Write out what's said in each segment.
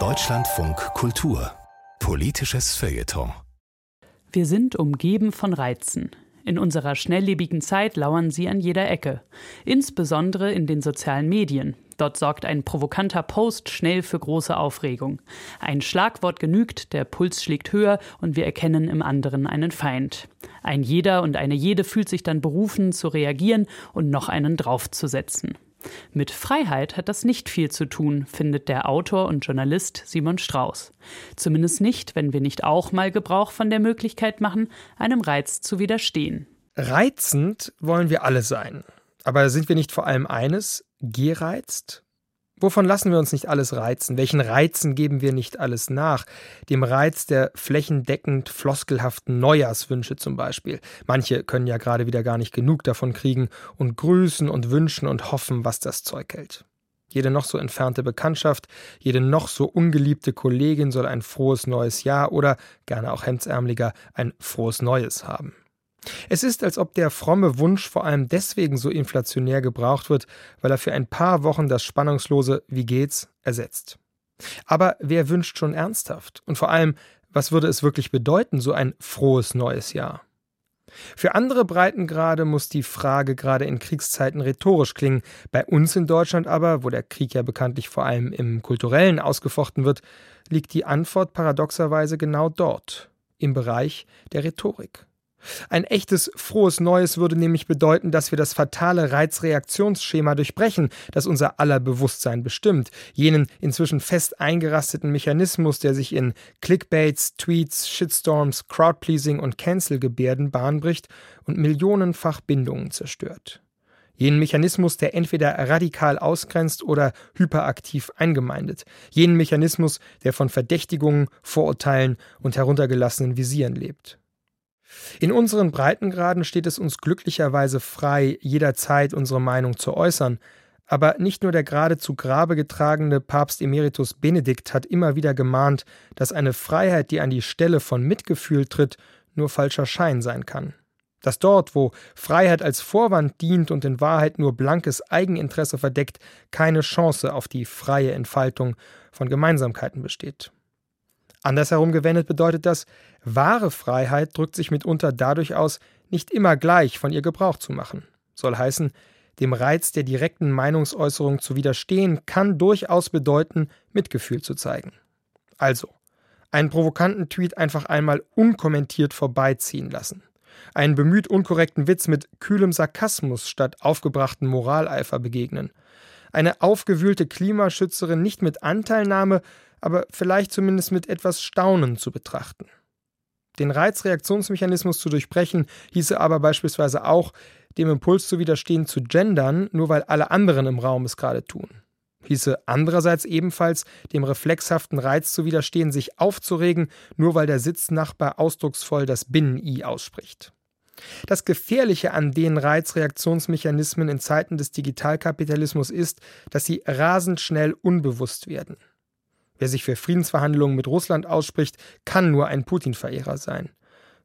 Deutschlandfunk Kultur Politisches Feuilleton Wir sind umgeben von Reizen. In unserer schnelllebigen Zeit lauern sie an jeder Ecke, insbesondere in den sozialen Medien. Dort sorgt ein provokanter Post schnell für große Aufregung. Ein Schlagwort genügt, der Puls schlägt höher und wir erkennen im anderen einen Feind. Ein jeder und eine jede fühlt sich dann berufen, zu reagieren und noch einen draufzusetzen. Mit Freiheit hat das nicht viel zu tun, findet der Autor und Journalist Simon Strauß. Zumindest nicht, wenn wir nicht auch mal Gebrauch von der Möglichkeit machen, einem Reiz zu widerstehen. Reizend wollen wir alle sein. Aber sind wir nicht vor allem eines, gereizt? Wovon lassen wir uns nicht alles reizen? Welchen Reizen geben wir nicht alles nach? Dem Reiz der flächendeckend floskelhaften Neujahrswünsche zum Beispiel. Manche können ja gerade wieder gar nicht genug davon kriegen und grüßen und wünschen und hoffen, was das Zeug hält. Jede noch so entfernte Bekanntschaft, jede noch so ungeliebte Kollegin soll ein frohes neues Jahr oder, gerne auch hemdsärmeliger, ein frohes Neues haben. Es ist, als ob der fromme Wunsch vor allem deswegen so inflationär gebraucht wird, weil er für ein paar Wochen das spannungslose Wie geht's ersetzt. Aber wer wünscht schon ernsthaft? Und vor allem, was würde es wirklich bedeuten, so ein frohes neues Jahr? Für andere Breitengrade muss die Frage gerade in Kriegszeiten rhetorisch klingen. Bei uns in Deutschland aber, wo der Krieg ja bekanntlich vor allem im Kulturellen ausgefochten wird, liegt die Antwort paradoxerweise genau dort, im Bereich der Rhetorik. Ein echtes frohes Neues würde nämlich bedeuten, dass wir das fatale Reizreaktionsschema durchbrechen, das unser aller Bewusstsein bestimmt, jenen inzwischen fest eingerasteten Mechanismus, der sich in Clickbaits, Tweets, Shitstorms, Crowdpleasing und Cancel-Gebärden bahnbricht und millionenfach Bindungen zerstört. Jenen Mechanismus, der entweder radikal ausgrenzt oder hyperaktiv eingemeindet. Jenen Mechanismus, der von Verdächtigungen, Vorurteilen und heruntergelassenen Visieren lebt. In unseren Breitengraden steht es uns glücklicherweise frei, jederzeit unsere Meinung zu äußern. Aber nicht nur der gerade zu Grabe getragene Papst Emeritus Benedikt hat immer wieder gemahnt, dass eine Freiheit, die an die Stelle von Mitgefühl tritt, nur falscher Schein sein kann. Dass dort, wo Freiheit als Vorwand dient und in Wahrheit nur blankes Eigeninteresse verdeckt, keine Chance auf die freie Entfaltung von Gemeinsamkeiten besteht. Andersherum gewendet bedeutet das, wahre Freiheit drückt sich mitunter dadurch aus, nicht immer gleich von ihr Gebrauch zu machen. Soll heißen, dem Reiz der direkten Meinungsäußerung zu widerstehen, kann durchaus bedeuten, Mitgefühl zu zeigen. Also, einen provokanten Tweet einfach einmal unkommentiert vorbeiziehen lassen. Einen bemüht unkorrekten Witz mit kühlem Sarkasmus statt aufgebrachten Moraleifer begegnen. Eine aufgewühlte Klimaschützerin nicht mit Anteilnahme, aber vielleicht zumindest mit etwas Staunen zu betrachten. Den Reizreaktionsmechanismus zu durchbrechen, hieße aber beispielsweise auch, dem Impuls zu widerstehen, zu gendern, nur weil alle anderen im Raum es gerade tun. Hieße andererseits ebenfalls, dem reflexhaften Reiz zu widerstehen, sich aufzuregen, nur weil der Sitznachbar ausdrucksvoll das Binnen-I ausspricht. Das Gefährliche an den Reizreaktionsmechanismen in Zeiten des Digitalkapitalismus ist, dass sie rasend schnell unbewusst werden. Wer sich für Friedensverhandlungen mit Russland ausspricht, kann nur ein Putin-Verehrer sein.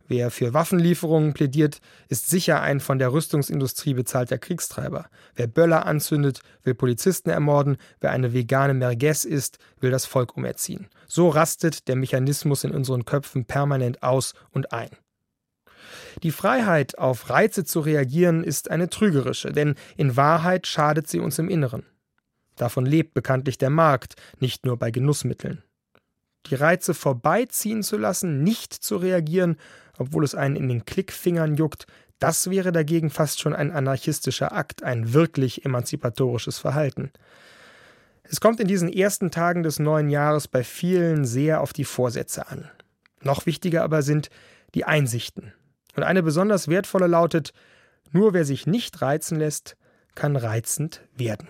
Wer für Waffenlieferungen plädiert, ist sicher ein von der Rüstungsindustrie bezahlter Kriegstreiber. Wer Böller anzündet, will Polizisten ermorden. Wer eine vegane Merguez isst, will das Volk umerziehen. So rastet der Mechanismus in unseren Köpfen permanent aus und ein. Die Freiheit, auf Reize zu reagieren, ist eine trügerische, denn in Wahrheit schadet sie uns im Inneren. Davon lebt bekanntlich der Markt, nicht nur bei Genussmitteln. Die Reize vorbeiziehen zu lassen, nicht zu reagieren, obwohl es einen in den Klickfingern juckt, das wäre dagegen fast schon ein anarchistischer Akt, ein wirklich emanzipatorisches Verhalten. Es kommt in diesen ersten Tagen des neuen Jahres bei vielen sehr auf die Vorsätze an. Noch wichtiger aber sind die Einsichten. Und eine besonders wertvolle lautet, nur wer sich nicht reizen lässt, kann reizend werden.